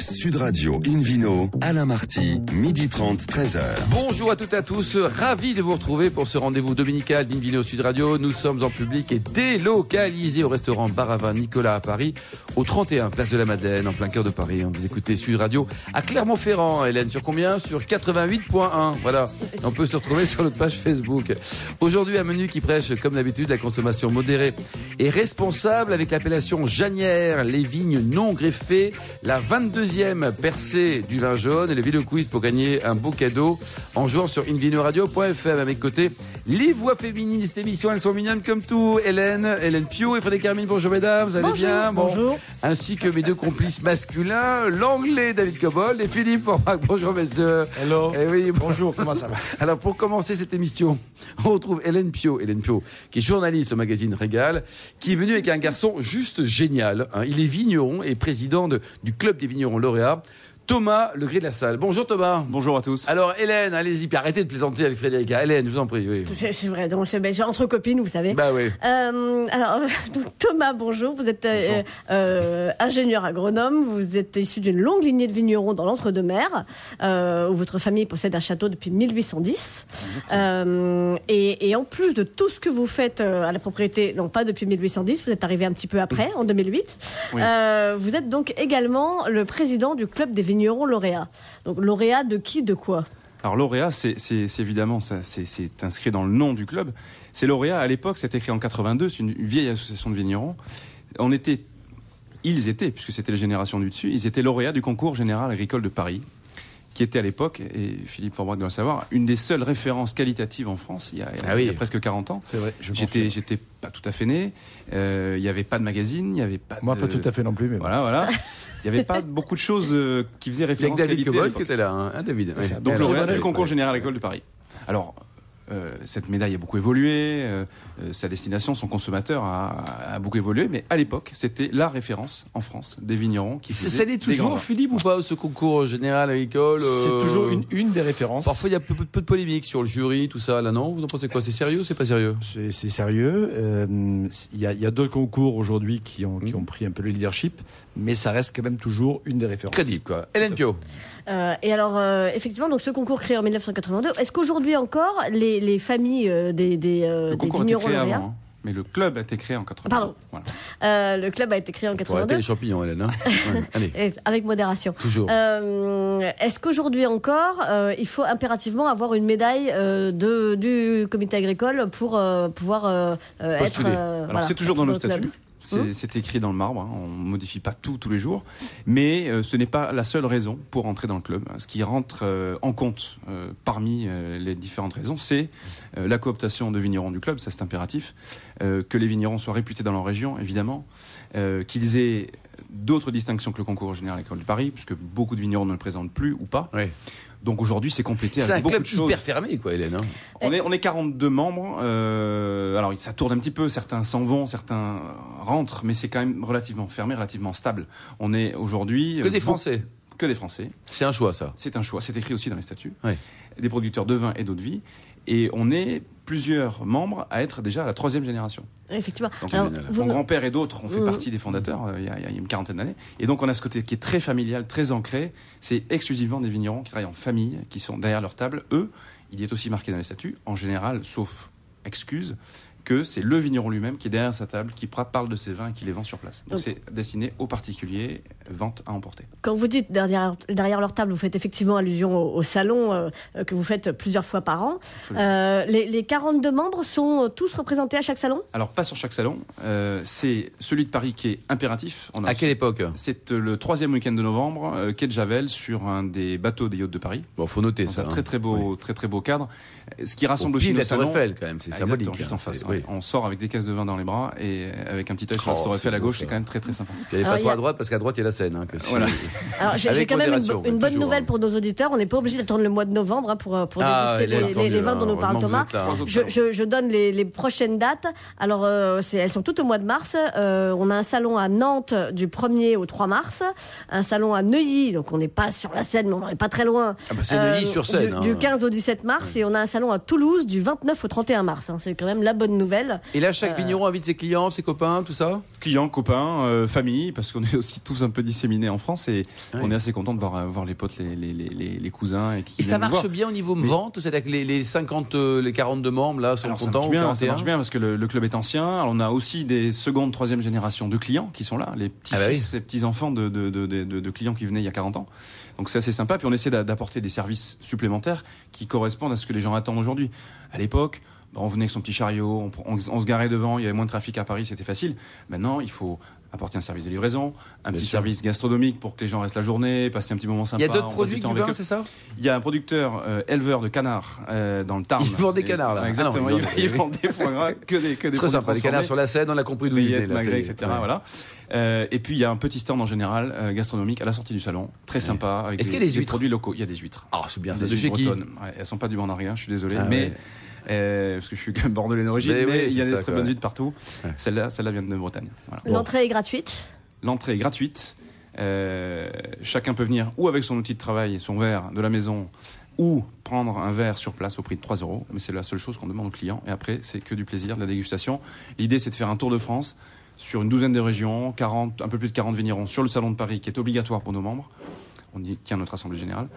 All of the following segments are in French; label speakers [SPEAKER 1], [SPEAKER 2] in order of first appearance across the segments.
[SPEAKER 1] Sud Radio Invino, Alain Marty, midi 30, 13h.
[SPEAKER 2] Bonjour à toutes et à tous, ravi de vous retrouver pour ce rendez-vous dominical d'Invino Sud Radio. Nous sommes en public et délocalisés au restaurant Baravin Nicolas à Paris, au 31 Place de la Madeleine, en plein cœur de Paris. Vous écoutez Sud Radio à Clermont-Ferrand, Hélène, sur combien? Sur 88.1, voilà. On peut se retrouver sur notre page Facebook. Aujourd'hui, un menu qui prêche, comme d'habitude, la consommation modérée et responsable avec l'appellation Janière, les vignes non greffées, la 22 deuxième percée du vin jaune et le vidéo quiz pour gagner un beau cadeau en jouant sur invinoradio.fm. À mes côtés, les voix féminines de cette émission, elles sont mignonnes comme tout. Hélène, Hélène Pio et Frédéric Carmine, bonjour mesdames, vous allez bien?
[SPEAKER 3] Bonjour.
[SPEAKER 2] Ainsi que mes deux complices masculins, l'anglais David Cobol et Philippe Formac. Bonjour messieurs.
[SPEAKER 3] Hello.
[SPEAKER 2] Eh oui,
[SPEAKER 3] Bonjour, comment ça va?
[SPEAKER 2] Alors pour commencer cette émission, on retrouve Hélène Pio, Hélène Pio, qui est journaliste au magazine Régal, qui est venue avec un garçon juste génial. hein. Il est vigneron et président de- du club des vignerons lauréats. Thomas Le Gris de la Salle. Bonjour Thomas.
[SPEAKER 4] Bonjour à tous.
[SPEAKER 2] Alors Hélène, allez-y, puis arrêtez de plaisanter avec Frédéric. Hélène, je vous en prie. Oui.
[SPEAKER 3] C'est vrai, donc c'est ben, j'ai entre copines, vous savez.
[SPEAKER 2] Bah oui.
[SPEAKER 3] Euh, alors, donc, Thomas, bonjour. Vous êtes euh, euh, ingénieur agronome. Vous êtes issu d'une longue lignée de vignerons dans l'entre-deux-mer, euh, où votre famille possède un château depuis 1810. Euh, et, et en plus de tout ce que vous faites euh, à la propriété, non pas depuis 1810, vous êtes arrivé un petit peu après, en 2008.
[SPEAKER 4] Oui.
[SPEAKER 3] Euh, vous êtes donc également le président du club des vignerons lauréats. Donc lauréat de qui, de quoi?
[SPEAKER 4] Alors lauréat, c'est évidemment, c'est- inscrit dans le nom du club. C'est lauréat, à l'époque, c'était écrit en 82, c'est une vieille association de vignerons. On était, ils étaient, puisque c'était les générations du dessus, ils étaient lauréats du concours général agricole de Paris, qui était à l'époque, et Philippe Forbrac doit le savoir, une des seules références qualitatives en France, il y a,
[SPEAKER 2] Ah oui.
[SPEAKER 4] il y a presque 40 ans.
[SPEAKER 5] C'est vrai, je
[SPEAKER 4] J'étais, j'étais pas tout à fait né. euh, Il n'y avait pas de magazine, il n'y avait pas
[SPEAKER 5] Moi,
[SPEAKER 4] de...
[SPEAKER 5] pas tout à fait non plus, mais bon.
[SPEAKER 4] Voilà, voilà. Il n'y avait pas beaucoup de choses euh, qui faisaient
[SPEAKER 2] Il y a
[SPEAKER 4] référence
[SPEAKER 2] que David
[SPEAKER 4] à
[SPEAKER 2] Cobol qui était là, hein, hein, David.
[SPEAKER 4] Donc du
[SPEAKER 2] oui,
[SPEAKER 4] concours général école de Paris. Alors, euh, cette médaille a beaucoup évolué, euh, euh, sa destination, son consommateur a, a beaucoup évolué, mais à l'époque, c'était la référence en France des vignerons qui
[SPEAKER 2] C'est-
[SPEAKER 4] faisaient
[SPEAKER 2] Ça l'est toujours. Philippe, ou pas, ce concours général agricole
[SPEAKER 5] C'est
[SPEAKER 2] euh,
[SPEAKER 5] toujours une, une des références.
[SPEAKER 2] Parfois, il y a peu, peu- peu de polémique sur le jury, tout ça, là, non? Vous en pensez quoi? C'est sérieux ou c'est pas sérieux?
[SPEAKER 5] C'est c'est sérieux. Euh, Il y a, il y a d'autres concours aujourd'hui qui
[SPEAKER 2] Mhm.
[SPEAKER 5] ont pris un peu le leadership, mais ça reste quand même toujours une des références.
[SPEAKER 2] Crédible, quoi. Hélène Pio.
[SPEAKER 3] Euh, et alors, euh, effectivement, donc ce concours créé en 1982, est-ce qu'aujourd'hui encore, les, les familles euh, des, des, euh,
[SPEAKER 4] Le
[SPEAKER 3] des
[SPEAKER 4] concours a été
[SPEAKER 3] vignerons
[SPEAKER 4] créé
[SPEAKER 3] lauréats,
[SPEAKER 4] avant, hein, mais le club a été créé en 80.
[SPEAKER 3] Pardon.
[SPEAKER 4] Voilà.
[SPEAKER 3] euh, le club a été créé en
[SPEAKER 2] Faut arrêter
[SPEAKER 3] 82,
[SPEAKER 2] les champignons, Hélène. hein. Ouais, Allez,
[SPEAKER 3] et avec modération.
[SPEAKER 2] toujours.
[SPEAKER 3] Euh, est-ce qu'aujourd'hui encore, euh, il faut impérativement avoir une médaille euh, de, du comité agricole pour euh, pouvoir être. Euh,
[SPEAKER 4] Alors
[SPEAKER 3] voilà,
[SPEAKER 4] c'est toujours
[SPEAKER 3] être
[SPEAKER 4] dans nos
[SPEAKER 3] le club
[SPEAKER 4] statuts. C'est
[SPEAKER 3] Hum.
[SPEAKER 4] c'est écrit dans le marbre, hein, on modifie pas tout tous les jours, mais euh, ce n'est pas la seule raison pour entrer dans le club. Ce qui rentre euh, en compte euh, parmi euh, les différentes raisons, c'est euh, la cooptation de vignerons du club, ça c'est impératif, euh, que les vignerons soient réputés dans leur région, évidemment, euh, qu'ils aient d'autres distinctions que le concours général école de Paris, puisque beaucoup de vignerons ne le présentent plus ou pas. Donc aujourd'hui, c'est complété
[SPEAKER 2] C'est un
[SPEAKER 4] avec beaucoup
[SPEAKER 2] club
[SPEAKER 4] de choses.
[SPEAKER 2] hyper fermé, quoi, Hélène. hein.
[SPEAKER 4] On est, on est 42 membres. euh, alors, ça tourne un petit peu. Certains s'en vont, certains rentrent, mais c'est quand même relativement fermé, relativement stable. On est aujourd'hui
[SPEAKER 2] Que
[SPEAKER 4] euh,
[SPEAKER 2] des Français.
[SPEAKER 4] que des Français.
[SPEAKER 2] C'est un choix, ça.
[SPEAKER 4] C'est un choix. C'est écrit aussi dans les statuts.
[SPEAKER 2] Ouais.
[SPEAKER 4] Des producteurs de vin et d'eau de vie. Et on est plusieurs membres à être déjà à la troisième génération.
[SPEAKER 3] Effectivement.
[SPEAKER 4] Donc,
[SPEAKER 3] Alors,
[SPEAKER 4] Mon
[SPEAKER 3] me-
[SPEAKER 4] grand-père et d'autres ont fait
[SPEAKER 3] Mhm.
[SPEAKER 4] partie des fondateurs euh, il y, a, il y a une quarantaine d'années. Et donc on a ce côté qui est très familial, très ancré. C'est exclusivement des vignerons qui travaillent en famille, qui sont derrière leur table. Eux, il y est aussi marqué dans les statuts, en général, sauf excuse, que c'est le vigneron lui-même qui est derrière sa table, qui parle de ses vins et qui les vend sur place. Donc c'est destiné aux particuliers, vente à emporter.
[SPEAKER 3] Quand vous dites derrière, derrière leur table, vous faites effectivement allusion au, au salon euh, euh, que vous faites plusieurs fois par an. Euh, les, les 42 membres sont tous représentés à chaque salon?
[SPEAKER 4] Alors pas sur chaque salon, euh, c'est celui de Paris qui est impératif. On a
[SPEAKER 2] À quelle époque?
[SPEAKER 4] C'est le troisième week-end de novembre, euh, quai de Javel, sur un des bateaux des yachts de Paris.
[SPEAKER 2] Bon, faut noter
[SPEAKER 4] Dans
[SPEAKER 2] ça.
[SPEAKER 4] un très
[SPEAKER 2] hein.
[SPEAKER 4] très beau, très très beau cadre. Ce qui
[SPEAKER 2] Au
[SPEAKER 4] rassemble aussi
[SPEAKER 2] pied de
[SPEAKER 4] nos salons.
[SPEAKER 2] Eiffel, quand même, c'est
[SPEAKER 4] Exactement,
[SPEAKER 2] symbolique.
[SPEAKER 4] juste
[SPEAKER 2] hein.
[SPEAKER 4] en face.
[SPEAKER 2] C'est-
[SPEAKER 4] ouais.
[SPEAKER 2] Oui.
[SPEAKER 4] On sort avec des caisses de vin dans les bras et avec un petit œil sur
[SPEAKER 2] Oh,
[SPEAKER 4] la Tour Eiffel
[SPEAKER 2] c'est
[SPEAKER 4] à gauche, c'est quand même très très sympa.
[SPEAKER 2] Il n'y avait pas trop
[SPEAKER 3] a-
[SPEAKER 2] à droite parce qu'à droite il y a la Seine. hein,
[SPEAKER 4] Voilà.
[SPEAKER 3] Alors j'ai quand même une, bonne
[SPEAKER 2] toujours,
[SPEAKER 3] nouvelle pour nos auditeurs. On n'est pas obligé d'attendre le mois de novembre hein, pour, pour
[SPEAKER 2] Ah,
[SPEAKER 3] déguster les, vins dont
[SPEAKER 2] hein.
[SPEAKER 3] nous parle Thomas. Je,
[SPEAKER 4] salons.
[SPEAKER 3] je- je donne les, les prochaines dates. Alors, euh, elles sont toutes au mois de mars. Euh, on a un salon à Nantes du 1er au 3 mars, un salon à Neuilly, donc on n'est pas sur la Seine, mais on n'est pas très loin.
[SPEAKER 2] Ah bah, c'est
[SPEAKER 3] Euh,
[SPEAKER 2] Neuilly-sur-Seine,
[SPEAKER 3] Du,
[SPEAKER 2] hein.
[SPEAKER 3] du 15 au 17 mars, et on a un salon à Toulouse du 29 au 31 mars. C'est quand même la bonne bonnes nouvelles.
[SPEAKER 2] Et là, chaque
[SPEAKER 3] Euh,
[SPEAKER 2] vigneron invite ses clients, ses copains, tout ça?
[SPEAKER 4] Clients, copains, euh, famille, parce qu'on est aussi tous un peu disséminés en France et
[SPEAKER 2] Ouais.
[SPEAKER 4] on est assez content de voir, euh, voir les potes, les, les, les, les- les cousins. Et, qui
[SPEAKER 2] Et ça marche
[SPEAKER 4] voir.
[SPEAKER 2] bien au niveau
[SPEAKER 4] Mais-
[SPEAKER 2] vente C'est-à-dire que les, les 50, euh, les 42 membres là sont
[SPEAKER 4] Alors, ça
[SPEAKER 2] contents
[SPEAKER 4] marche
[SPEAKER 2] ou
[SPEAKER 4] bien, ça
[SPEAKER 2] 41?
[SPEAKER 4] marche bien parce que le, le club est ancien. Alors, on a aussi des secondes, troisième génération de clients qui sont là, les petits
[SPEAKER 2] Ah bah
[SPEAKER 4] petits enfants de, de, de, de- de clients qui venaient il y a 40 ans. Donc c'est assez sympa. Puis on essaie d'a- d'apporter des services supplémentaires qui correspondent à ce que les gens attendent aujourd'hui. À l'époque, on venait avec son petit chariot, on, on- on se garait devant, il y avait moins de trafic à Paris, c'était facile. Maintenant, il faut apporter un service de livraison, un
[SPEAKER 2] Bien
[SPEAKER 4] petit
[SPEAKER 2] sûr.
[SPEAKER 4] service gastronomique pour que les gens restent la journée, passer un petit moment sympa.
[SPEAKER 2] Il y a d'autres produits
[SPEAKER 4] du
[SPEAKER 2] vin, c'est ça?
[SPEAKER 4] Il y a un producteur euh, éleveur de canards euh, dans le Tarn.
[SPEAKER 2] Ils vendent des canards, là.
[SPEAKER 4] Exactement.
[SPEAKER 2] Ah non,
[SPEAKER 4] il,
[SPEAKER 2] ils
[SPEAKER 4] il
[SPEAKER 2] vendent-
[SPEAKER 4] vend des foie gras, que des, que des
[SPEAKER 2] Très sympa, les canards sur la scène, on a compris d'où ils c'est-
[SPEAKER 4] etc.
[SPEAKER 2] ouais.
[SPEAKER 4] Voilà. Euh, et puis il y a un petit stand en général euh, gastronomique à la sortie du salon, très sympa.
[SPEAKER 2] Est-ce
[SPEAKER 4] des-
[SPEAKER 2] qu'il y a des
[SPEAKER 4] des
[SPEAKER 2] huîtres?
[SPEAKER 4] produits locaux Il y a des huîtres.
[SPEAKER 2] Ah, c'est bien
[SPEAKER 4] Des
[SPEAKER 2] ça. De chez qui?
[SPEAKER 4] Ouais, elles sont pas du Bandarien, je suis désolé,
[SPEAKER 2] Ah
[SPEAKER 4] mais
[SPEAKER 2] ouais.
[SPEAKER 4] Euh, parce que je suis quand même bordelais d'origine,
[SPEAKER 2] Mais
[SPEAKER 4] mais,
[SPEAKER 2] oui,
[SPEAKER 4] il y a des
[SPEAKER 2] ça,
[SPEAKER 4] très bonnes huîtres partout.
[SPEAKER 2] Ouais.
[SPEAKER 4] Celle-là, celle-là vient de Bretagne. Voilà.
[SPEAKER 3] L'entrée est gratuite.
[SPEAKER 4] L'entrée est gratuite. Euh, chacun peut venir ou avec son outil de travail et son verre de la maison ou prendre un verre sur place au prix de 3 euros. Mais c'est la seule chose qu'on demande aux clients. Et après, c'est que du plaisir, de la dégustation. L'idée, c'est de faire un tour de France sur une douzaine de régions, 40, un peu plus de 40 vignerons sur le Salon de Paris qui est obligatoire pour nos membres. On y tient notre assemblée générale.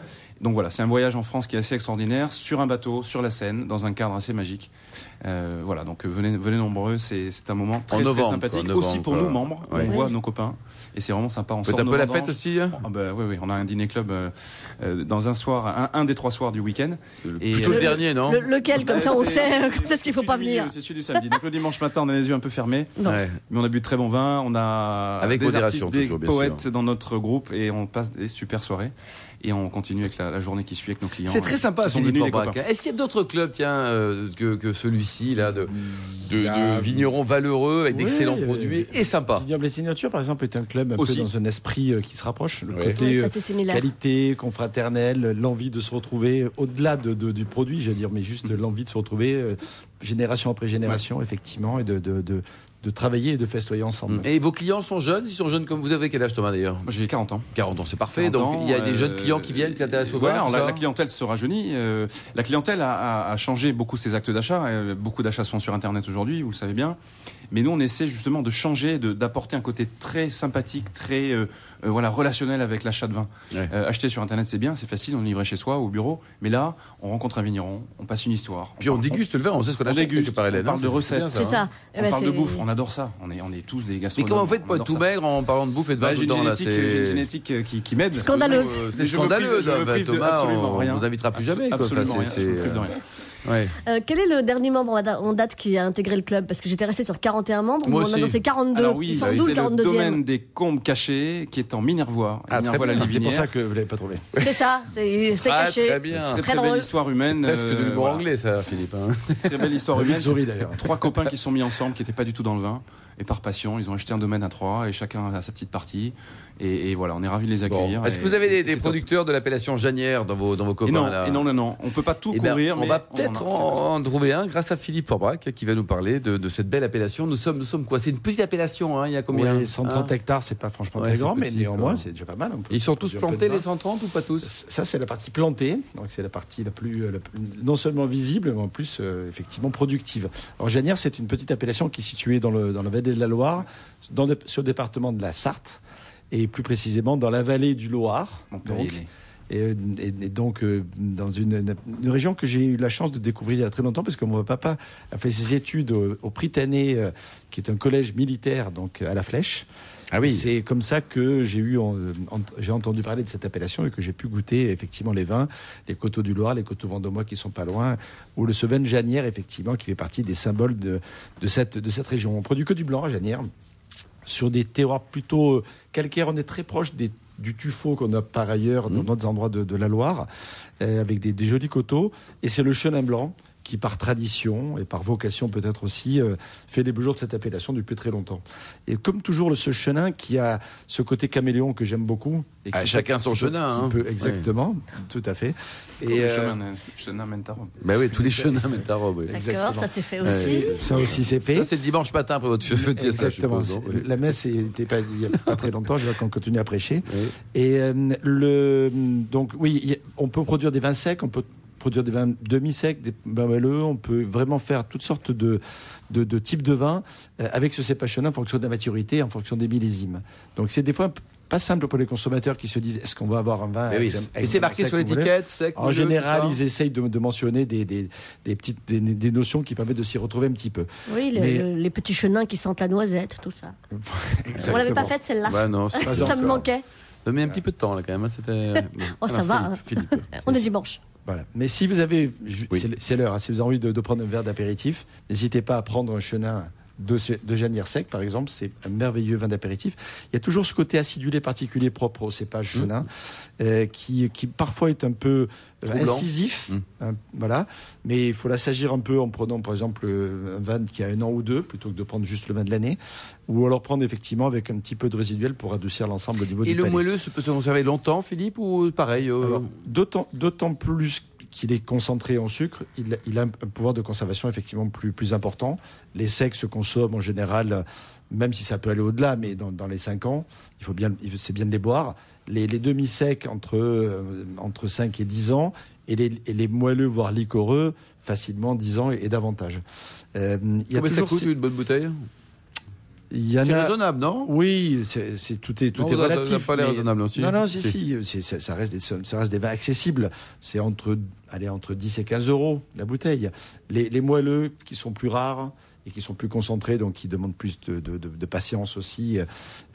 [SPEAKER 4] Donc voilà, c'est un voyage en France qui est assez extraordinaire, sur un bateau, sur la Seine, dans un cadre assez magique. Euh, voilà, donc euh, venez, venez nombreux, c'est c'est un moment très, très sympathique.
[SPEAKER 2] quoi, novembre,
[SPEAKER 4] aussi pour
[SPEAKER 2] quoi.
[SPEAKER 4] nous, membres,
[SPEAKER 2] Ouais.
[SPEAKER 4] on voit nos copains. Et c'est vraiment sympa. On
[SPEAKER 2] Faites un peu la fête aussi hein
[SPEAKER 4] Ah bah, oui, oui, on a un dîner club euh, dans un soir, un, un des trois soirs du week-end. Et,
[SPEAKER 2] Plutôt le
[SPEAKER 4] euh,
[SPEAKER 2] dernier, non
[SPEAKER 3] Le- lequel, comme
[SPEAKER 4] Ouais,
[SPEAKER 3] ça, on sait
[SPEAKER 4] c'est-
[SPEAKER 3] quand est-ce qu'il
[SPEAKER 4] c'est
[SPEAKER 3] faut pas venir.
[SPEAKER 4] C'est celui du samedi. Donc le dimanche matin, on a les yeux un peu fermés,
[SPEAKER 3] Non.
[SPEAKER 2] Ouais.
[SPEAKER 4] mais on a bu de très bon vin. On a
[SPEAKER 2] Avec
[SPEAKER 4] des artistes,
[SPEAKER 2] toujours,
[SPEAKER 4] des
[SPEAKER 2] bien
[SPEAKER 4] poètes
[SPEAKER 2] sûr.
[SPEAKER 4] dans notre groupe et on passe des super soirées. Et on continue avec la, la journée qui suit avec nos clients.
[SPEAKER 2] C'est très sympa,
[SPEAKER 4] Qui sont
[SPEAKER 2] Philippe
[SPEAKER 4] copains.
[SPEAKER 2] Est-ce qu'il y a d'autres clubs, tiens, euh, que, que celui-ci, là, de, de,
[SPEAKER 5] Il y a-
[SPEAKER 2] de vignerons valeureux avec
[SPEAKER 5] Oui,
[SPEAKER 2] d'excellents
[SPEAKER 5] euh,
[SPEAKER 2] produits et sympas
[SPEAKER 5] Vignoble et Signature, par exemple, est un club un
[SPEAKER 4] Aussi.
[SPEAKER 5] peu dans un esprit euh, qui se rapproche. Le
[SPEAKER 2] Ouais.
[SPEAKER 5] côté
[SPEAKER 3] Oui,
[SPEAKER 5] euh, qualité, confraternelle, l'envie de se retrouver au-delà de, de- du produit, je veux dire, mais juste
[SPEAKER 2] Mm.
[SPEAKER 5] l'envie de se retrouver euh, génération après génération, effectivement, et de, de, de, de travailler et de festoyer ensemble.
[SPEAKER 2] Et vos clients sont jeunes Ils sont jeunes comme vous avez quel âge, Thomas, d'ailleurs
[SPEAKER 4] Moi, J'ai 40 ans.
[SPEAKER 2] 40 ans, c'est parfait.
[SPEAKER 4] 40
[SPEAKER 2] Donc,
[SPEAKER 4] ans,
[SPEAKER 2] il y a des
[SPEAKER 4] euh,
[SPEAKER 2] jeunes clients qui viennent, qui s'intéressent au
[SPEAKER 4] ouais, alors
[SPEAKER 2] tout
[SPEAKER 4] la, la clientèle se rajeunit. euh, la clientèle a, a- a changé beaucoup ses actes d'achat. euh, beaucoup d'achats se font sur Internet aujourd'hui, vous le savez bien. Mais nous, on essaie justement de changer, de- d'apporter un côté très sympathique, très euh, euh, voilà relationnel avec l'achat de vin.
[SPEAKER 2] Ouais.
[SPEAKER 4] Euh, acheter sur Internet, c'est bien, c'est facile, on livrait chez soi, au bureau. Mais là, on rencontre un vigneron, on passe une histoire.
[SPEAKER 2] Puis on déguste le vin, on sait ce qu'on
[SPEAKER 4] on
[SPEAKER 2] achète
[SPEAKER 4] déguste,
[SPEAKER 2] quelque part,
[SPEAKER 4] on parle
[SPEAKER 2] hein,
[SPEAKER 4] de recettes.
[SPEAKER 3] C'est
[SPEAKER 2] hein.
[SPEAKER 3] ça. Eh
[SPEAKER 4] On
[SPEAKER 3] ben,
[SPEAKER 4] parle de bouffe, on adore ça. On est, on est tous des
[SPEAKER 2] Mais
[SPEAKER 4] gastronomes.
[SPEAKER 2] comment vous faites
[SPEAKER 4] on
[SPEAKER 2] pour être
[SPEAKER 4] adore
[SPEAKER 2] tout
[SPEAKER 4] ça.
[SPEAKER 2] maigre en parlant de bouffe et de vin
[SPEAKER 4] Bah, J'ai une génétique, euh, qui, qui m'aide.
[SPEAKER 3] Scandaleuse.
[SPEAKER 2] Euh, C'est
[SPEAKER 4] Mais
[SPEAKER 2] scandaleux, Thomas. On vous invitera plus jamais.
[SPEAKER 4] Absolument rien,
[SPEAKER 2] euh, ouais.
[SPEAKER 3] Euh, quel est le dernier membre en da- en date qui a intégré le club? Parce que j'étais resté sur 41 membres,
[SPEAKER 2] Moi
[SPEAKER 3] on a annoncé 42.
[SPEAKER 4] Alors oui, c'est
[SPEAKER 3] le
[SPEAKER 4] le
[SPEAKER 3] 42e
[SPEAKER 4] domaine des combes cachés qui est en Minervois.
[SPEAKER 2] Ah.
[SPEAKER 5] C'est pour ça que vous l'avez pas trouvé.
[SPEAKER 3] C'est ça, c'est- c'était
[SPEAKER 2] Très,
[SPEAKER 3] caché.
[SPEAKER 2] très bien.
[SPEAKER 4] Très,
[SPEAKER 3] Très
[SPEAKER 4] très belle histoire humaine.
[SPEAKER 2] Presque de
[SPEAKER 4] euh,
[SPEAKER 2] l'humour
[SPEAKER 4] voilà.
[SPEAKER 2] anglais, ça, Philippe. hein.
[SPEAKER 4] Très belle histoire
[SPEAKER 5] Une
[SPEAKER 4] humaine.
[SPEAKER 5] souris d'ailleurs.
[SPEAKER 4] Trois copains qui sont mis ensemble, qui n'étaient pas du tout dans le vin. Et par passion, ils ont acheté un domaine à trois et chacun a sa petite partie. Et, et voilà, on est ravis de les
[SPEAKER 2] Bon.
[SPEAKER 4] accueillir.
[SPEAKER 2] Est-ce que
[SPEAKER 4] Et-
[SPEAKER 2] vous avez des,
[SPEAKER 4] et
[SPEAKER 2] des
[SPEAKER 4] c'est top.
[SPEAKER 2] producteurs de l'appellation Janière dans vos, dans vos
[SPEAKER 4] et
[SPEAKER 2] copains
[SPEAKER 4] non,
[SPEAKER 2] là
[SPEAKER 4] et non, non, non, on peut pas tout
[SPEAKER 2] Eh ben,
[SPEAKER 4] couvrir,
[SPEAKER 2] on
[SPEAKER 4] mais
[SPEAKER 2] va peut-être
[SPEAKER 4] en
[SPEAKER 2] trouver un grâce à Philippe Forbach qui va nous parler de, de cette belle appellation. Nous sommes, nous sommes quoi? C'est une petite appellation, hein, il y a combien?
[SPEAKER 5] Oui, 130
[SPEAKER 2] Hein
[SPEAKER 5] hectares, c'est pas franchement
[SPEAKER 2] Ouais,
[SPEAKER 5] très grand, mais néanmoins, c'est déjà pas mal. On peut
[SPEAKER 2] Ils sont tous plantés les
[SPEAKER 5] vin.
[SPEAKER 2] 130 ou pas tous?
[SPEAKER 5] Ça, c'est la partie plantée. Donc, c'est la partie la plus, la plus- non seulement visible, mais en plus, euh, effectivement, productive. Alors, Janière, c'est une petite appellation qui est située dans, le, dans la vallée de la Loire, dans le- sur le département de la Sarthe, et plus précisément dans la vallée du Loire.
[SPEAKER 4] Donc,
[SPEAKER 5] et, donc, euh, dans une, région que j'ai eu la chance de découvrir il y a très longtemps, parce que mon papa a fait ses études au, au Prytanée, euh, qui est un collège militaire, donc à la Flèche.
[SPEAKER 2] Ah
[SPEAKER 5] Et C'est comme ça que j'ai eu, en- en- j'ai entendu parler de cette appellation et que j'ai pu goûter effectivement les vins, les coteaux du Loire, les coteaux vendômois qui sont pas loin, ou le Cevennes Janière effectivement qui fait partie des symboles de, de cette de cette région. On produit que du blanc à Janière, sur des terroirs plutôt euh, calcaires. On est très proche des du tuffeau qu'on a par ailleurs dans
[SPEAKER 2] Mhm.
[SPEAKER 5] d'autres endroits de, de la Loire, euh, avec des, des jolis coteaux. Et c'est le chenin blanc qui, par tradition et par vocation peut-être aussi, euh, fait les beaux jours de cette appellation depuis très longtemps. Et comme toujours, le- ce chenin qui a ce côté caméléon que j'aime beaucoup. Et
[SPEAKER 2] Ah,
[SPEAKER 5] qui
[SPEAKER 2] chacun
[SPEAKER 5] peut-
[SPEAKER 2] son chenin,
[SPEAKER 5] qui
[SPEAKER 2] hein.
[SPEAKER 5] peut- exactement, tout à fait.
[SPEAKER 4] Comme
[SPEAKER 5] Et euh,
[SPEAKER 4] euh, chemin mène ta robe.
[SPEAKER 2] Bah oui, tous les chenins mettent ta robe. oui.
[SPEAKER 3] D'accord, ça s'est fait
[SPEAKER 2] Ouais.
[SPEAKER 3] aussi.
[SPEAKER 5] ça aussi c'est fait.
[SPEAKER 2] Ça, c'est le dimanche matin après votre petit
[SPEAKER 5] Exactement.
[SPEAKER 2] suppose, non
[SPEAKER 5] La messe n'était pas il n'y a pas très longtemps. Je vois qu'on continue à prêcher.
[SPEAKER 2] Oui.
[SPEAKER 5] Et euh, le donc oui, on peut produire des vins secs, on peut produire des vins demi-secs, des vins moelleux. On peut vraiment faire toutes sortes de, de, de types de vins euh, avec ce cépage chenin en fonction de la maturité, en fonction des millésimes. Donc c'est des fois pas simple pour les consommateurs qui se disent est-ce qu'on va avoir un vin
[SPEAKER 2] Mais, oui, c'est marqué sur l'étiquette, sec,
[SPEAKER 5] En général, ils essayent de, de mentionner des, des, des petites des, des notions qui permettent de s'y retrouver un petit peu.
[SPEAKER 3] Oui, le-
[SPEAKER 5] Mais-
[SPEAKER 3] le- les petits chenins qui sentent la noisette, tout ça. On l'avait pas faite celle-là
[SPEAKER 2] Bah non, c'est
[SPEAKER 5] Pas
[SPEAKER 3] Ça me manquait.
[SPEAKER 2] Ça met un petit peu de temps là quand même. hein, C'était.
[SPEAKER 3] Oh, ça va, hein.
[SPEAKER 2] Philippe.
[SPEAKER 3] On est dimanche.
[SPEAKER 5] Voilà. Mais si vous avez,
[SPEAKER 2] Oui.
[SPEAKER 5] c'est- c'est l'heure, hein, si vous avez envie de, de prendre un verre d'apéritif, n'hésitez pas à prendre un chenin de, de Janière sec, par exemple. C'est un merveilleux vin d'apéritif. Il y a toujours ce côté acidulé particulier propre au cépage chenin, euh, qui, qui parfois est un peu euh,
[SPEAKER 2] Troublant.
[SPEAKER 5] incisif.
[SPEAKER 2] Mm.
[SPEAKER 5] hein, voilà. Mais il faut l'assagir un peu en prenant, par exemple, euh, un vin qui a un an ou deux, plutôt que de prendre juste le vin de l'année. Ou alors prendre effectivement avec un petit peu de résiduel pour adoucir l'ensemble au niveau
[SPEAKER 2] Et
[SPEAKER 5] du
[SPEAKER 2] le
[SPEAKER 5] palais.
[SPEAKER 2] moelleux se peut se conserver longtemps, Philippe, ou pareil euh,
[SPEAKER 5] d'autant plus qu'il est concentré en sucre, il, a- il a un pouvoir de conservation effectivement plus, plus important. Les secs se consomment en général, euh, même si ça peut aller au-delà, mais dans, dans les 5 ans, il faut bien, c'est bien de les boire. Les, les demi-secs entre, euh, entre 5 et 10 ans, et les, et les moelleux, voire liquoreux, facilement 10 ans et, et davantage. Euh, il y a
[SPEAKER 2] Combien ça coûte
[SPEAKER 5] ces-
[SPEAKER 2] une bonne bouteille?
[SPEAKER 5] Il y en
[SPEAKER 2] C'est
[SPEAKER 5] a-
[SPEAKER 2] raisonnable, non?
[SPEAKER 5] Oui, c'est c'est- tout est tout
[SPEAKER 2] Non,
[SPEAKER 5] est
[SPEAKER 2] ça- ça n'a
[SPEAKER 5] relatif.
[SPEAKER 2] pas l'air
[SPEAKER 5] mais-
[SPEAKER 2] raisonnable aussi.
[SPEAKER 5] Non, non, si,
[SPEAKER 2] Si.
[SPEAKER 5] ça, ça reste des sommes- ça reste des vins accessibles. C'est entre, allez, entre 10 et 15 euros la bouteille. Les, les moelleux qui sont plus rares et qui sont plus concentrés, donc qui demandent plus de, de- de- de patience aussi,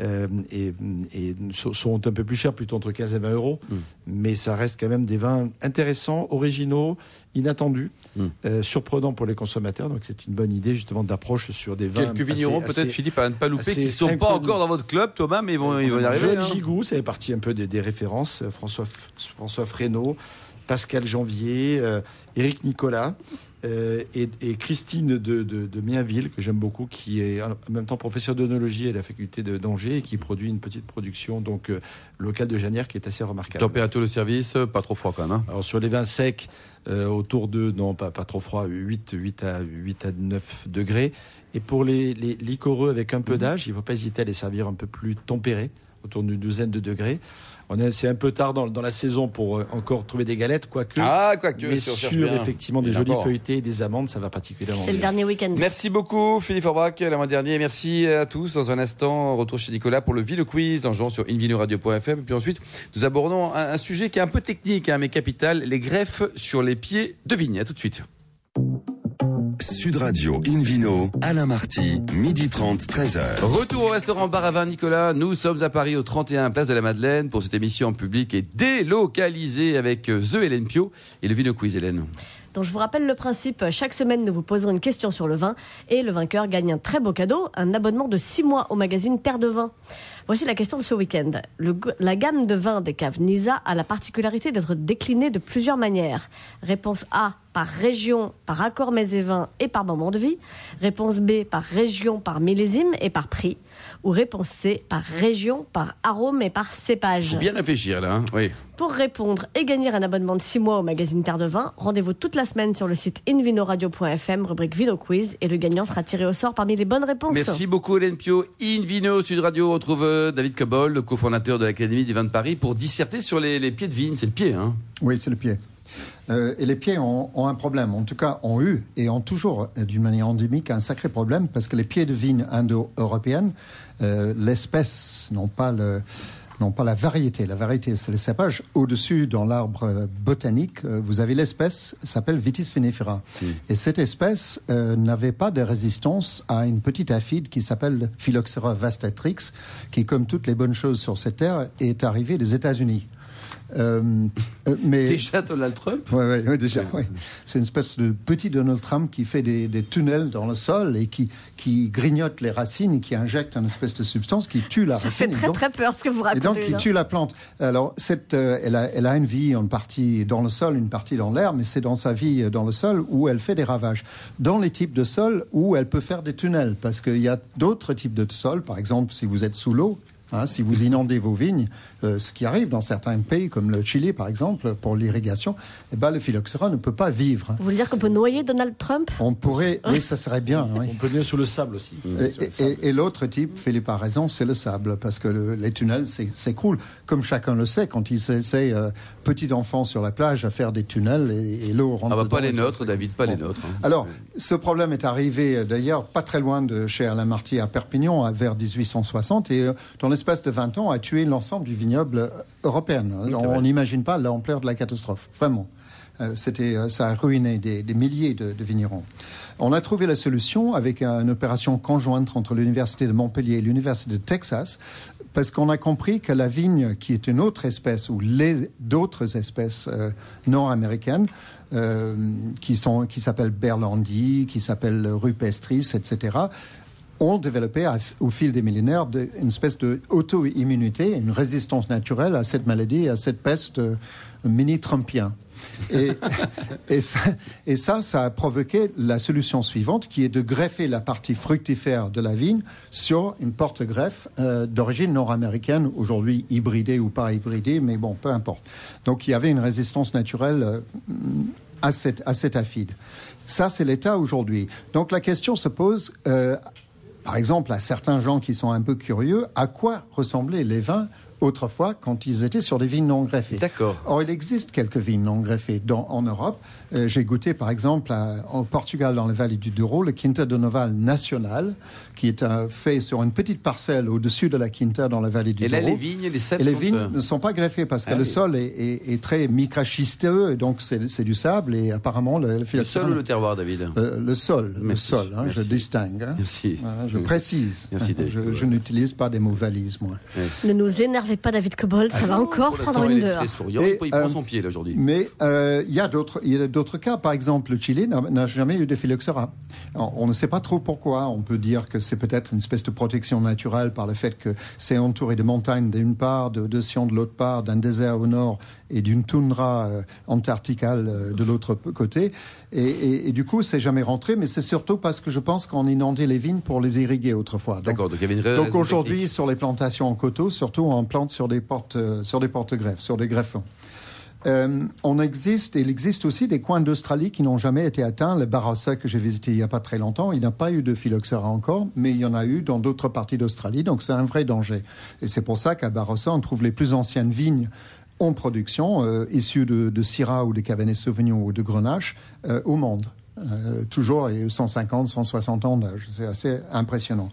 [SPEAKER 5] euh, et, et sont- un peu plus chers, plutôt entre 15 et 20 euros.
[SPEAKER 2] Mm.
[SPEAKER 5] Mais ça reste quand même des vins intéressants, originaux, inattendus,
[SPEAKER 2] Mm.
[SPEAKER 5] euh, surprenants pour les consommateurs. Donc c'est une bonne idée justement d'approche sur des vins.
[SPEAKER 2] Quelques vignerons, peut-être, Philippe, à ne pas louper, qui ne sont pas encore dans votre club, Thomas, mais ils vont, ils vont y arriver.
[SPEAKER 5] Joël
[SPEAKER 2] hein.
[SPEAKER 5] Gigou, ça fait partie un peu des, des références. François, François Fresneau, Pascal Janvier, euh, Éric Nicolas euh, et, et Christine de, de, de Mienville, que j'aime beaucoup, qui est en même temps professeur d'onologie à la faculté de d'Angers et qui produit une petite production donc euh, locale de Janière qui est assez remarquable.
[SPEAKER 2] Température de service, pas trop froid quand même. hein.
[SPEAKER 5] Alors sur les vins secs, euh, autour de, non pas, pas trop froid, 8, 8, à, 8 à 9 degrés. Et pour les, les liquoreux avec un peu d'âge, il ne faut pas hésiter à les servir un peu plus tempérés, autour d'une douzaine de degrés. On est, c'est un peu tard dans, dans la saison pour euh, encore trouver des galettes, quoique.
[SPEAKER 2] Ah, quoique,
[SPEAKER 5] mais
[SPEAKER 2] si
[SPEAKER 5] sur effectivement des jolis
[SPEAKER 2] d'abord.
[SPEAKER 5] feuilletés et des amandes, ça va particulièrement
[SPEAKER 3] C'est le
[SPEAKER 5] bien.
[SPEAKER 3] dernier week-end.
[SPEAKER 2] Merci beaucoup Philippe Aubrac, l'an dernier. Merci à tous. Dans un instant, retour chez Nicolas pour le Ville Quiz en jouant sur invinoradio.fm. Et puis ensuite, nous abordons un, un sujet qui est un peu technique, hein, mais capital, les greffes sur les pieds de vigne. À tout de suite.
[SPEAKER 1] Sud Radio Invino, Alain Marty, midi 30, 13h.
[SPEAKER 2] Retour au restaurant Bar à Vin Nicolas. Nous sommes à Paris au 31 Place de la Madeleine pour cette émission en public et délocalisée avec euh, The Hélène Pio et le Vino Quiz Hélène.
[SPEAKER 3] Donc je vous rappelle le principe, chaque semaine nous vous poserons une question sur le vin et le vainqueur gagne un très beau cadeau, un abonnement de 6 mois au magazine Terre de Vin. Voici la question de ce week-end. La gamme de vins des caves Nisa a la particularité d'être déclinée de plusieurs manières. Réponse A, par région, par accord mets et vins et par moment de vie. Réponse B, par région, par millésime et par prix. Ou réponse C, par région, par arôme et par cépage.
[SPEAKER 2] Faut bien réfléchir là. hein. Oui.
[SPEAKER 3] Pour répondre et gagner un abonnement de 6 mois au magazine Terre de Vin, rendez-vous toute la semaine sur le site invinoradio.fm, rubrique Vino Quiz, et le gagnant sera tiré au sort parmi les bonnes réponses.
[SPEAKER 2] Merci beaucoup Hélène Pio. Invino Sud Radio retrouve euh, David Cobol, le cofondateur de l'Académie du vin de Paris, pour disserter sur les, les pieds de vigne. C'est le pied, hein
[SPEAKER 6] Oui, c'est le pied. Euh, et les pieds ont, ont un problème, en tout cas ont eu et ont toujours, euh, d'une manière endémique, un sacré problème parce que les pieds de vigne indo-européennes, euh, l'espèce, non pas le, non pas la variété. La variété, c'est le cépage. Au-dessus, dans l'arbre botanique, euh, vous avez l'espèce, s'appelle Vitis vinifera. Et cette espèce euh, n'avait pas de résistance à une petite aphide qui s'appelle Phylloxera vastatrix, qui, comme toutes les bonnes choses sur cette terre, est arrivée des États-Unis. Euh, euh, mais
[SPEAKER 2] Déjà Donald Trump
[SPEAKER 6] Ouais, ouais, ouais, déjà, ouais. C'est une espèce de petit Donald Trump qui fait des, des tunnels dans le sol et qui, qui grignote les racines et qui injecte une espèce de substance qui tue la
[SPEAKER 3] Ça fait
[SPEAKER 6] racine.
[SPEAKER 3] très
[SPEAKER 6] et donc,
[SPEAKER 3] très peur ce que vous
[SPEAKER 6] et
[SPEAKER 3] racontez.
[SPEAKER 6] donc, qui tue la plante. Alors, cette, euh, elle, a, elle a une vie, une partie dans le sol, une partie dans l'air, mais c'est dans sa vie dans le sol où elle fait des ravages. Dans les types de sols où elle peut faire des tunnels, parce qu'il y a d'autres types de sols, par exemple, si vous êtes sous l'eau, hein, si vous inondez vos vignes, euh, ce qui arrive dans certains pays comme le Chili par exemple pour l'irrigation, eh ben, le phylloxéra ne peut pas vivre.
[SPEAKER 3] Vous voulez dire qu'on peut noyer Donald Trump?
[SPEAKER 6] On pourrait, oui, ça serait bien. oui.
[SPEAKER 5] On peut venir sous le sable aussi.
[SPEAKER 6] Et, et- et l'autre type, Philippe a raison, c'est le sable, parce que le- les tunnels s'é- s'écroulent. Comme chacun le sait, quand il essaie, euh, petit enfant sur la plage, à faire des tunnels et, et l'eau rentre
[SPEAKER 2] Ah bah pas les nôtres. David, pas les
[SPEAKER 6] Bon.
[SPEAKER 2] nôtres. hein.
[SPEAKER 6] Alors, ce problème est arrivé euh, d'ailleurs pas très loin de chez Alain Marty à Perpignan vers 1860 et euh, dans l'espace de 20 ans a tué l'ensemble du vignoble
[SPEAKER 2] c'est
[SPEAKER 6] on n'imagine pas l'ampleur de la catastrophe, vraiment. Euh, C'était, euh, ça a ruiné des, des milliers de, de vignerons. On a trouvé la solution avec une opération conjointe entre l'université de Montpellier et l'université de Texas, parce qu'on a compris que la vigne, qui est une autre espèce ou les d'autres espèces euh, nord-américaines, euh, qui sont qui s'appellent Berlandi, qui s'appellent rupestris, etc ont développé au fil des millénaires une espèce de auto-immunité, une résistance naturelle à cette maladie, à cette peste euh, mini-trumpien. Et, ça, ça, a provoqué la solution suivante, qui est de greffer la partie fructifère de la vigne sur une porte-greffe euh, d'origine nord-américaine, aujourd'hui hybridée ou pas hybridée, mais bon, peu importe. Donc il y avait une résistance naturelle euh, à, cette, à cet afide. Ça, c'est l'état aujourd'hui. Donc la question se pose, par exemple, à certains gens qui sont un peu curieux, à quoi ressemblaient les vins autrefois quand ils étaient sur des vignes non greffées
[SPEAKER 2] D'accord.
[SPEAKER 6] Or, il existe quelques vignes non greffées dans, en Europe. Euh, J'ai goûté, par exemple, à- au Portugal, dans la vallée du Douro, le Quinta de Noval national, qui est euh, fait sur une petite parcelle au-dessus de la Quinta dans la vallée du
[SPEAKER 2] Et là,
[SPEAKER 6] Douro.
[SPEAKER 2] les vignes et les cèpes
[SPEAKER 6] Et les vignes
[SPEAKER 2] euh,
[SPEAKER 6] ne sont pas greffées parce que
[SPEAKER 2] Ah
[SPEAKER 6] le
[SPEAKER 2] oui.
[SPEAKER 6] sol est, est- est très micrachisteux, et donc c'est du sable, et apparemment le, le
[SPEAKER 2] sol ou le terroir, David?
[SPEAKER 6] Euh, le sol, le sol, hein, je distingue. hein.
[SPEAKER 2] Merci.
[SPEAKER 6] Je précise.
[SPEAKER 2] Merci, David.
[SPEAKER 6] je je n'utilise pas des mots valises, moi.
[SPEAKER 3] Ne nous énervez pas, David Cobold, ça va encore prendre
[SPEAKER 2] il
[SPEAKER 3] une
[SPEAKER 2] est
[SPEAKER 3] heure.
[SPEAKER 2] très souriant.
[SPEAKER 6] Et,
[SPEAKER 2] il prend
[SPEAKER 6] euh,
[SPEAKER 2] son pied, là, aujourd'hui.
[SPEAKER 6] Mais euh, il y a d'autres, il y a d'autres cas. Par exemple, le Chili n'a jamais eu de phylloxéra. On, on ne sait pas trop pourquoi. On peut dire que c'est peut-être une espèce de protection naturelle par le fait que c'est entouré de montagnes d'une part, de d'océans de l'autre part, d'un désert au nord et d'une toundra euh, antarcticale euh, de l'autre côté. Et, et- et du coup, c'est jamais rentré. Mais c'est surtout parce que je pense qu'on inondait les vignes pour les irriguer autrefois. Donc,
[SPEAKER 2] D'accord, donc
[SPEAKER 6] donc
[SPEAKER 2] raison
[SPEAKER 6] aujourd'hui, sur les plantations en coteaux, surtout on plante sur des portes, euh, sur des porte-greffes, sur des greffons. Euh, on existe, il existe aussi des coins d'Australie qui n'ont jamais été atteints. Le Barossa que j'ai visité il n'y a pas très longtemps, il n'a pas eu de phylloxéra encore, mais il y en a eu dans d'autres parties d'Australie, donc c'est un vrai danger. Et c'est pour ça qu'à Barossa, on trouve les plus anciennes vignes en production, euh, issues de, de Syrah ou de Cabernet Sauvignon ou de Grenache, euh, au monde. Euh, toujours et 150, 160 ans d'âge. C'est assez impressionnant.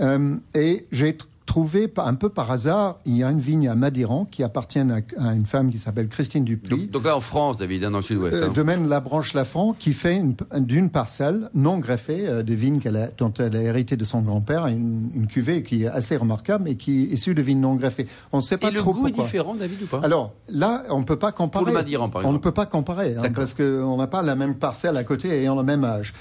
[SPEAKER 6] Euh, et j'ai trouvé un peu par hasard, il y a une vigne à Madiran qui appartient à, à une femme qui s'appelle Christine Dupli.
[SPEAKER 2] Donc, donc là, en France, David, hein, dans le sud-ouest.
[SPEAKER 6] Euh,
[SPEAKER 2] hein.
[SPEAKER 6] domaine La Branche Lafranc qui fait une- d'une parcelle non greffée euh, des vignes qu'elle a, dont elle a hérité de son grand-père, une, une cuvée qui est assez remarquable et qui est issue de vignes non greffées. On ne sait pas
[SPEAKER 2] Et le goût est différent, David, ou pas?
[SPEAKER 6] Alors là, on ne peut pas comparer.
[SPEAKER 2] Pour le Madiran, par
[SPEAKER 6] On ne
[SPEAKER 2] exemple.
[SPEAKER 6] peut pas comparer hein, parce qu'on n'a pas la même parcelle à côté ayant le même âge.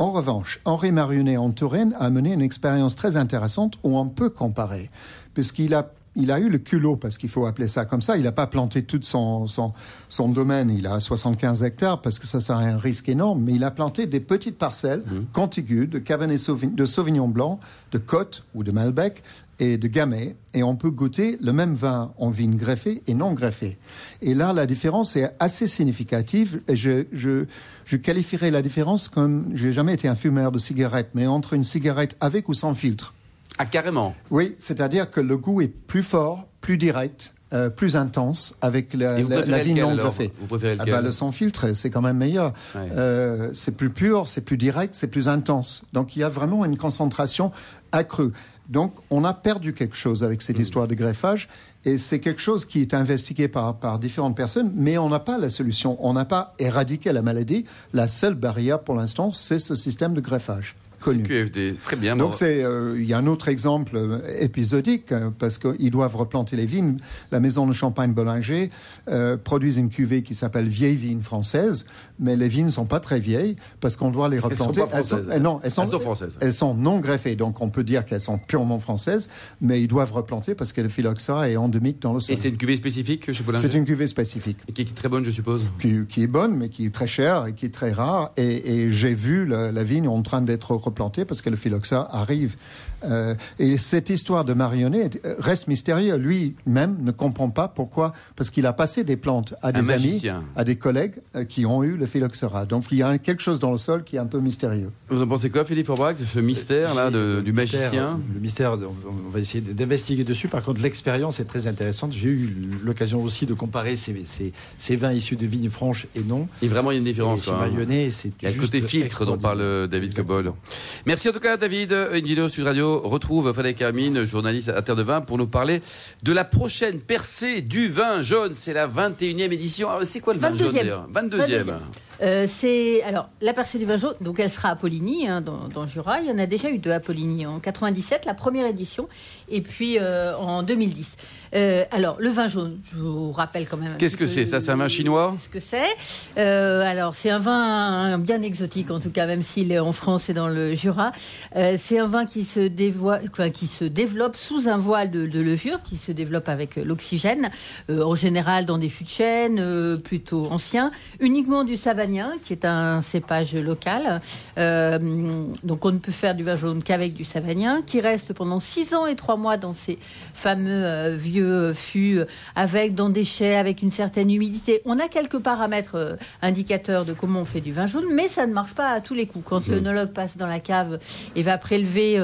[SPEAKER 6] En revanche, Henri Marionnet en Touraine a mené une expérience très intéressante où on peut comparer, puisqu'il a il a eu le culot, parce qu'il faut appeler ça comme ça. Il n'a pas planté tout son, son, son domaine. Il a 75 hectares parce que ça serait un risque énorme. Mais il a planté des petites parcelles contiguës de Cabernet Sauvignon, de Sauvignon blanc, de Côte ou de Malbec et de Gamay. Et on peut goûter le même vin en vigne greffée et non greffée. Et là, la différence est assez significative. Et je, je, je qualifierais la différence comme, j'ai jamais été un fumeur de cigarettes, mais entre une cigarette avec ou sans filtre.
[SPEAKER 2] Ah, carrément.
[SPEAKER 6] Oui, c'est-à-dire que le goût est plus fort, plus direct, euh, plus intense avec la, la, vigne non greffée.
[SPEAKER 2] Vous préférez
[SPEAKER 6] Ah
[SPEAKER 2] lequel
[SPEAKER 6] bah, le sans filtre, c'est quand même meilleur.
[SPEAKER 2] Ouais.
[SPEAKER 6] Euh, c'est plus pur, c'est plus direct, c'est plus intense. Donc il y a vraiment une concentration accrue. Donc on a perdu quelque chose avec cette histoire de greffage. Et c'est quelque chose qui est investigué par, par différentes personnes, mais on n'a pas la solution. On n'a pas éradiqué la maladie. La seule barrière pour l'instant, c'est ce système de greffage connu.
[SPEAKER 2] QFD, très bien.
[SPEAKER 6] Donc euh, il y a un autre exemple euh, épisodique euh, parce qu'ils doivent replanter les vignes. La maison de Champagne Bollinger euh, produit une cuvée qui s'appelle vieille vigne française, mais les vignes ne sont pas très vieilles parce qu'on doit les
[SPEAKER 2] sont
[SPEAKER 6] replanter.
[SPEAKER 2] pas françaises.
[SPEAKER 6] euh, non, elles sont,
[SPEAKER 2] Elles sont françaises.
[SPEAKER 6] Elles sont non greffées, donc on peut dire qu'elles sont purement françaises, mais ils doivent replanter parce que le phylloxéra est endémique dans le sol.
[SPEAKER 2] Et c'est une cuvée spécifique chez Bollinger?
[SPEAKER 6] C'est une cuvée spécifique
[SPEAKER 2] Et qui est très bonne, je suppose?
[SPEAKER 6] qui, qui est bonne, mais qui est très chère et qui est très rare. Et, et j'ai vu la, la vigne en train d'être replanter parce que le phylloxéra arrive. Euh, et cette histoire de marionnette euh, reste mystérieuse. Lui-même ne comprend pas pourquoi, parce qu'il a passé des plantes à des amis, à des collègues euh, qui ont eu le phylloxéra. Donc il y a un- quelque chose dans le sol qui est un peu mystérieux.
[SPEAKER 2] Vous en pensez quoi, Philippe Forbach, de ce mystère là de- du
[SPEAKER 5] mystère,
[SPEAKER 2] magicien
[SPEAKER 5] Le mystère, on va essayer d'investiguer dessus. Par contre, l'expérience est très intéressante. J'ai eu l'occasion aussi de comparer ces, ces- ces vins issus de vignes franches et non.
[SPEAKER 2] Il y a vraiment une différence.
[SPEAKER 5] Et
[SPEAKER 2] quoi, hein.
[SPEAKER 5] C'est
[SPEAKER 2] Il y a le
[SPEAKER 5] juste
[SPEAKER 2] côté filtre dont parle euh, David Cobol. Merci en tout cas, David. Une vidéo sur Radio retrouve Frédéric Hermine, journaliste à Terre de Vin, pour nous parler de la prochaine percée du vin jaune. C'est la 21e édition. Alors, C'est quoi le vin jaune
[SPEAKER 7] 22e.
[SPEAKER 2] d'ailleurs? 22e.
[SPEAKER 7] Euh, c'est alors la percée du vin jaune, donc elle sera à Poligny, hein, dans, dans le Jura. Il y en a déjà eu deux à Poligny en 97, la première édition, et puis euh, en 2010. Euh, alors le vin jaune, je vous rappelle quand même.
[SPEAKER 2] Qu'est-ce que c'est? Ça, c'est un vin chinois?
[SPEAKER 7] Ce que c'est. Alors c'est un vin bien exotique en tout cas, même s'il est en France et dans le Jura. C'est un vin qui se, dévoie- enfin, qui se développe sous un voile de, de levure, qui se développe avec l'oxygène, en général dans des fûts de chêne plutôt anciens, uniquement du qui est un cépage local. Euh, donc on ne peut faire du vin jaune qu'avec du savagnin, qui reste pendant 6 ans et 3 mois dans ces fameux euh, vieux fûts, euh, avec dans des chais, avec une certaine humidité. On a quelques paramètres euh, indicateurs de comment on fait du vin jaune, mais ça ne marche pas à tous les coups. Quand l'œnologue passe dans la cave et va prélever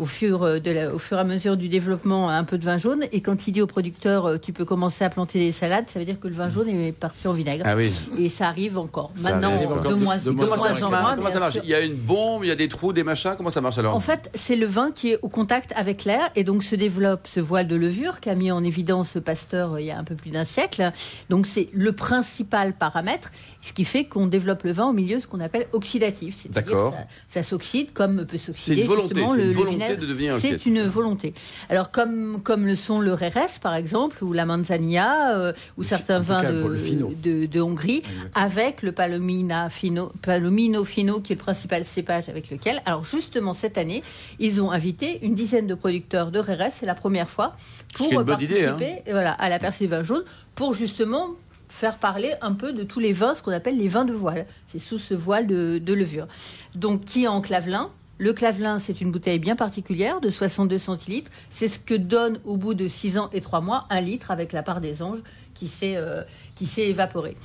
[SPEAKER 7] au fur, euh, de la- au fur et à mesure du développement un peu de vin jaune, et quand il dit au producteur euh, tu peux commencer à planter des salades, ça veut dire que le vin jaune est parti en vinaigre.
[SPEAKER 2] Ah oui.
[SPEAKER 7] Et ça arrive encore.
[SPEAKER 2] Ça
[SPEAKER 7] Maintenant,
[SPEAKER 2] arrive encore
[SPEAKER 7] de
[SPEAKER 5] de- de
[SPEAKER 7] de
[SPEAKER 5] moins en
[SPEAKER 7] en
[SPEAKER 5] moins.
[SPEAKER 7] moins.
[SPEAKER 2] Comment ça marche. Il y a une bombe, il y a des trous, des machins. Comment ça marche alors
[SPEAKER 7] En fait, c'est le vin qui est au contact avec l'air et donc se développe ce voile de levure qu'a mis en évidence Pasteur euh, il y a un peu plus d'un siècle. Donc c'est le principal paramètre, ce qui fait qu'on développe le vin au milieu ce qu'on appelle oxydatif. C'est-à-dire
[SPEAKER 2] D'accord.
[SPEAKER 7] Ça, ça s'oxyde comme peut s'oxyder
[SPEAKER 2] volonté,
[SPEAKER 7] justement le, le
[SPEAKER 2] volonté
[SPEAKER 7] vinaigre.
[SPEAKER 2] de devenir
[SPEAKER 7] C'est une volonté. Alors comme comme le sont le RRS par exemple ou la Manzanilla euh, ou certains vins de, de, de Hongrie avec le Palomina Fino, Palomino Fino qui est le principal cépage avec lequel. Alors justement cette année, ils ont invité une dizaine de producteurs de RRS, c'est la première fois pour
[SPEAKER 2] idée, hein.
[SPEAKER 7] participer voilà, à la percée du vin jaune pour justement faire parler un peu de tous les vins, ce qu'on appelle les vins de voile. C'est sous ce voile de, de levure. Donc qui est en clavelin le clavelin, c'est une bouteille bien particulière de 62 centilitres. C'est ce que donne au bout de 6 ans et 3 mois un litre avec la part des anges qui s'est euh, qui s'est évaporée.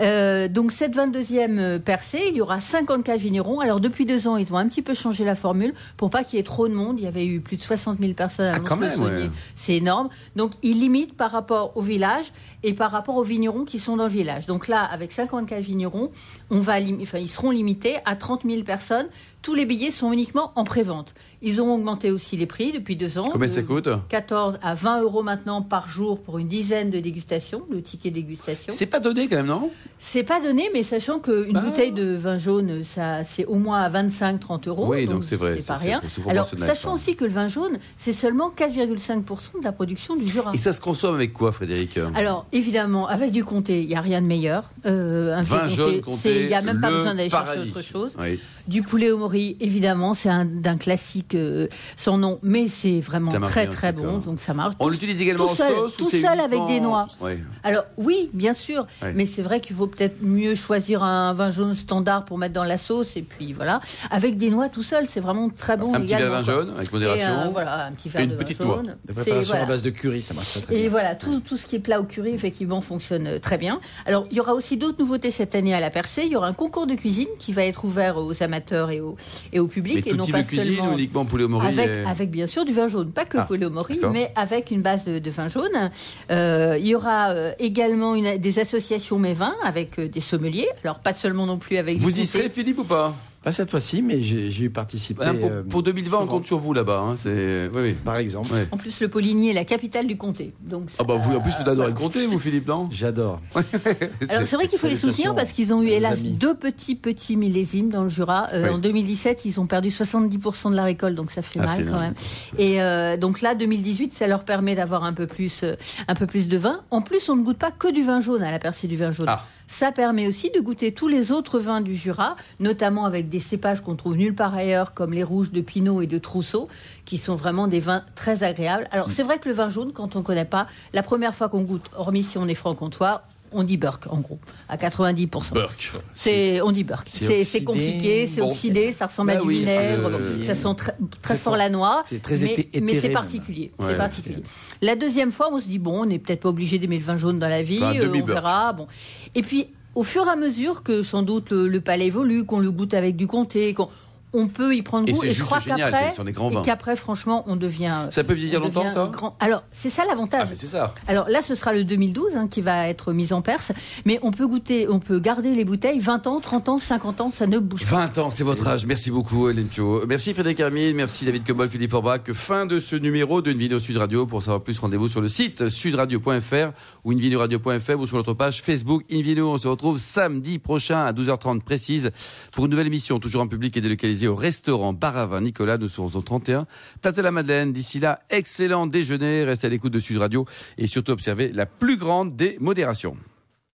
[SPEAKER 7] Euh, donc cette 22e percée, il y aura 54 vignerons. Alors depuis deux ans, ils ont un petit peu changé la formule pour pas qu'il y ait trop de monde. Il y avait eu plus de 60 000 personnes à
[SPEAKER 2] Ah, ouais.
[SPEAKER 7] C'est énorme. Donc ils limitent par rapport au village et par rapport aux vignerons qui sont dans le village. Donc là, avec 54 vignerons, on va enfin, ils seront limités à 30 000 personnes. Tous les billets sont uniquement en pré-vente. Ils ont augmenté aussi les prix depuis deux ans.
[SPEAKER 2] Combien
[SPEAKER 7] de
[SPEAKER 2] ça coûte?
[SPEAKER 7] 14 à 20 euros maintenant par jour pour une dizaine de dégustations, le ticket dégustation.
[SPEAKER 2] C'est pas donné quand même, non?
[SPEAKER 7] C'est pas donné, mais sachant qu'une
[SPEAKER 2] Ah.
[SPEAKER 7] bouteille de vin jaune, ça, c'est au moins à 25-30 euros.
[SPEAKER 2] Oui, donc c'est vrai,
[SPEAKER 7] C'est pas rien. Alors, sachant
[SPEAKER 2] quoi.
[SPEAKER 7] aussi que le vin jaune, c'est seulement 4,5% de la production du Jura.
[SPEAKER 2] Et ça se consomme avec quoi, Frédéric?
[SPEAKER 7] Alors, évidemment, avec du comté, il n'y a rien de meilleur. Euh, un
[SPEAKER 2] Vin jaune, comté,
[SPEAKER 7] il n'y a même pas besoin d'aller chercher autre chose.
[SPEAKER 2] Oui.
[SPEAKER 7] Du poulet au mori, évidemment, c'est un d'un classique euh, sans nom, mais c'est vraiment très
[SPEAKER 2] bien
[SPEAKER 7] très bon, donc ça marche.
[SPEAKER 2] On l'utilise également
[SPEAKER 7] tout
[SPEAKER 2] en
[SPEAKER 7] seul,
[SPEAKER 2] sauce ou
[SPEAKER 7] tout
[SPEAKER 2] c'est
[SPEAKER 7] seul avec des noix.
[SPEAKER 2] Ouais.
[SPEAKER 7] Alors oui, bien sûr,
[SPEAKER 2] Ouais.
[SPEAKER 7] mais c'est vrai qu'il vaut peut-être mieux choisir un vin jaune standard pour mettre dans la sauce et puis voilà, avec des noix tout seul, c'est vraiment très bon
[SPEAKER 2] Un petit verre de vin jaune avec
[SPEAKER 7] Et,
[SPEAKER 2] modération.
[SPEAKER 7] euh, voilà, un petit verre
[SPEAKER 2] Et une
[SPEAKER 7] de vin
[SPEAKER 2] petite noix.
[SPEAKER 7] jaune.
[SPEAKER 5] La
[SPEAKER 7] C'est-
[SPEAKER 5] préparation
[SPEAKER 7] voilà.
[SPEAKER 5] à base de curry, ça marche très, très
[SPEAKER 7] Et
[SPEAKER 5] bien.
[SPEAKER 7] voilà, tout, tout ce qui est plat au curry, effectivement, fonctionne euh, très bien. Alors, il y aura aussi d'autres nouveautés cette année à la Percée. Il y aura un concours de cuisine qui va être ouvert aux amateurs et au, et au public.
[SPEAKER 2] Mais
[SPEAKER 7] et
[SPEAKER 2] tout
[SPEAKER 7] non
[SPEAKER 2] type
[SPEAKER 7] pas
[SPEAKER 2] de cuisine
[SPEAKER 7] seulement
[SPEAKER 2] ou uniquement poulet au mori
[SPEAKER 7] avec,
[SPEAKER 2] et-
[SPEAKER 7] avec bien sûr du vin jaune, pas que
[SPEAKER 2] Ah,
[SPEAKER 7] poulet au mori, mais avec une base de, de vin jaune. Euh, il y aura euh, également une- des associations mes vins avec euh, des sommeliers. Alors pas seulement non plus avec
[SPEAKER 2] Vous y serez, Philippe, ou pas?
[SPEAKER 5] Pas cette fois-ci, mais j'ai eu participé.
[SPEAKER 2] Hein, pour,
[SPEAKER 5] euh,
[SPEAKER 2] pour 2020, on
[SPEAKER 5] souvent.
[SPEAKER 2] compte sur vous là-bas. hein, c'est... Oui, oui.
[SPEAKER 5] Par exemple.
[SPEAKER 2] Ouais.
[SPEAKER 7] En plus, le Poligny est la capitale du comté. Donc, ça-
[SPEAKER 2] Ah bah vous, en plus, vous adorez le comté, vous, Philippe, non?
[SPEAKER 5] J'adore.
[SPEAKER 7] Alors c'est vrai qu'il faut les soutenir parce qu'ils ont eu hélas
[SPEAKER 5] amis.
[SPEAKER 7] deux petits petits millésimes dans le Jura. Euh,
[SPEAKER 2] Oui.
[SPEAKER 7] En 2017, ils ont perdu 70% de la récolte, donc ça fait
[SPEAKER 2] Ah,
[SPEAKER 7] mal quand même. Et euh, donc là, 2018, ça leur permet d'avoir un peu plus euh, un peu plus de vin. En plus, on ne goûte pas que du vin jaune à la percée du vin jaune.
[SPEAKER 2] Ah.
[SPEAKER 7] Ça permet aussi de goûter tous les autres vins du Jura, notamment avec des cépages qu'on trouve nulle part ailleurs, comme les rouges de Pinot et de Trousseau, qui sont vraiment des vins très agréables.
[SPEAKER 2] Mm.
[SPEAKER 7] Alors c'est vrai que le vin jaune, quand on ne connaît pas, la première fois qu'on goûte, hormis si on est franc-comtois, on dit Burke en gros, à 90%.
[SPEAKER 2] Burke.
[SPEAKER 7] C'est, on dit Burke.
[SPEAKER 2] C'est
[SPEAKER 7] compliqué, c'est oxydé, ça ressemble à
[SPEAKER 2] Bah
[SPEAKER 7] du
[SPEAKER 2] oui,
[SPEAKER 7] vinaigre,
[SPEAKER 2] euh,
[SPEAKER 7] ça sent très, fort
[SPEAKER 5] fort.
[SPEAKER 7] la noix.
[SPEAKER 5] C'est très
[SPEAKER 7] mais, mais c'est particulier.
[SPEAKER 2] Ouais,
[SPEAKER 7] c'est particulier. La deuxième fois, on se dit bon, on n'est peut-être pas obligé d'aimer le vin jaune dans la vie,
[SPEAKER 2] Enfin,
[SPEAKER 7] euh, on verra. Bon. Et puis, au fur et à mesure que sans doute le, le palais évolue, qu'on le goûte avec du comté, qu'on on peut y prendre
[SPEAKER 2] Et
[SPEAKER 7] goût.
[SPEAKER 2] c'est
[SPEAKER 7] je crois qu'après, et qu'après, franchement, on devient.
[SPEAKER 2] Ça peut vieillir
[SPEAKER 7] on
[SPEAKER 2] longtemps, ça?
[SPEAKER 7] grand- Alors, c'est ça l'avantage.
[SPEAKER 2] Ah, c'est ça.
[SPEAKER 7] Alors là, ce sera le 2012 hein, qui va être mis en Perse, mais on peut goûter, on peut garder les bouteilles 20 ans, 30 ans, 50 ans, ça ne bouge pas.
[SPEAKER 2] 20 ans, c'est votre âge. Merci beaucoup, Hélène Pio. Merci Frédéric Hermine, merci David Cobol, Philippe Forbach. Fin de ce numéro d'une vidéo Sud Radio. Pour savoir plus, rendez-vous sur le site sudradio.fr ou invinoradio.fr ou sur notre page Facebook Invino. On se retrouve samedi prochain à 12h30 précise pour une nouvelle émission, toujours en public et délocalisée au restaurant Baravin Nicolas. Serons au 31 Place de la Madeleine. D'ici là, excellent déjeuner. Restez à l'écoute de Sud Radio et surtout observez la plus grande des modérations.